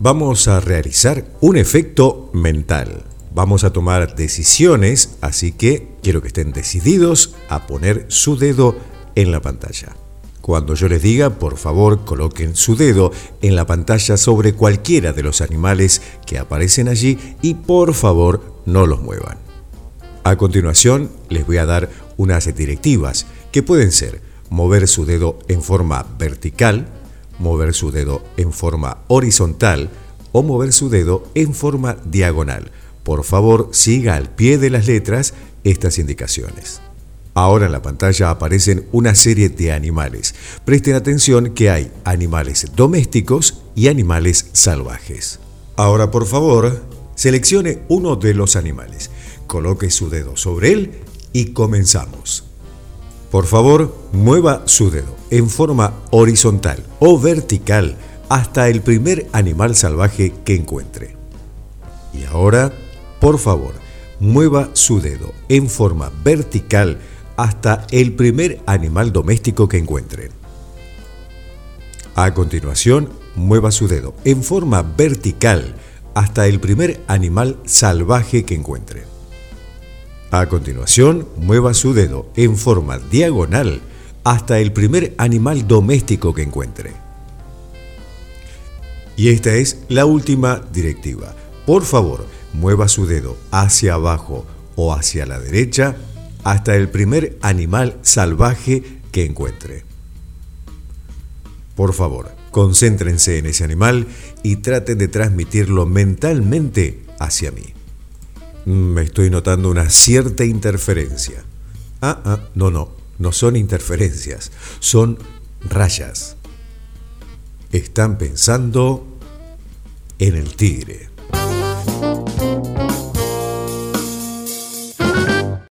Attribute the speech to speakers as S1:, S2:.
S1: vamos a realizar un efecto mental. Vamos a tomar decisiones, así que quiero que estén decididos a poner su dedo en la pantalla. Cuando yo les diga, por favor, coloquen su dedo en la pantalla sobre cualquiera de los animales que aparecen allí y por favor no los muevan. A continuación, les voy a dar unas directivas que pueden ser mover su dedo en forma vertical, mover su dedo en forma horizontal o mover su dedo en forma diagonal. Por favor, siga al pie de las letras estas indicaciones. Ahora en la pantalla aparecen una serie de animales. Presten atención que hay animales domésticos y animales salvajes. Ahora por favor, seleccione uno de los animales, coloque su dedo sobre él y comenzamos. Por favor, mueva su dedo en forma horizontal o vertical hasta el primer animal salvaje que encuentre. Y ahora, por favor, mueva su dedo en forma vertical hasta el primer animal doméstico que encuentren. A continuación, mueva su dedo en forma vertical hasta el primer animal salvaje que encuentre. A continuación, mueva su dedo en forma diagonal hasta el primer animal doméstico que encuentre. Y esta es la última directiva. Por favor, mueva su dedo hacia abajo o hacia la derecha hasta el primer animal salvaje que encuentre. Por favor, concéntrense en ese animal y traten de transmitirlo mentalmente hacia mí. Me estoy notando una cierta interferencia. Ah, ah, no, no, no son interferencias, son rayas. Están pensando en el tigre.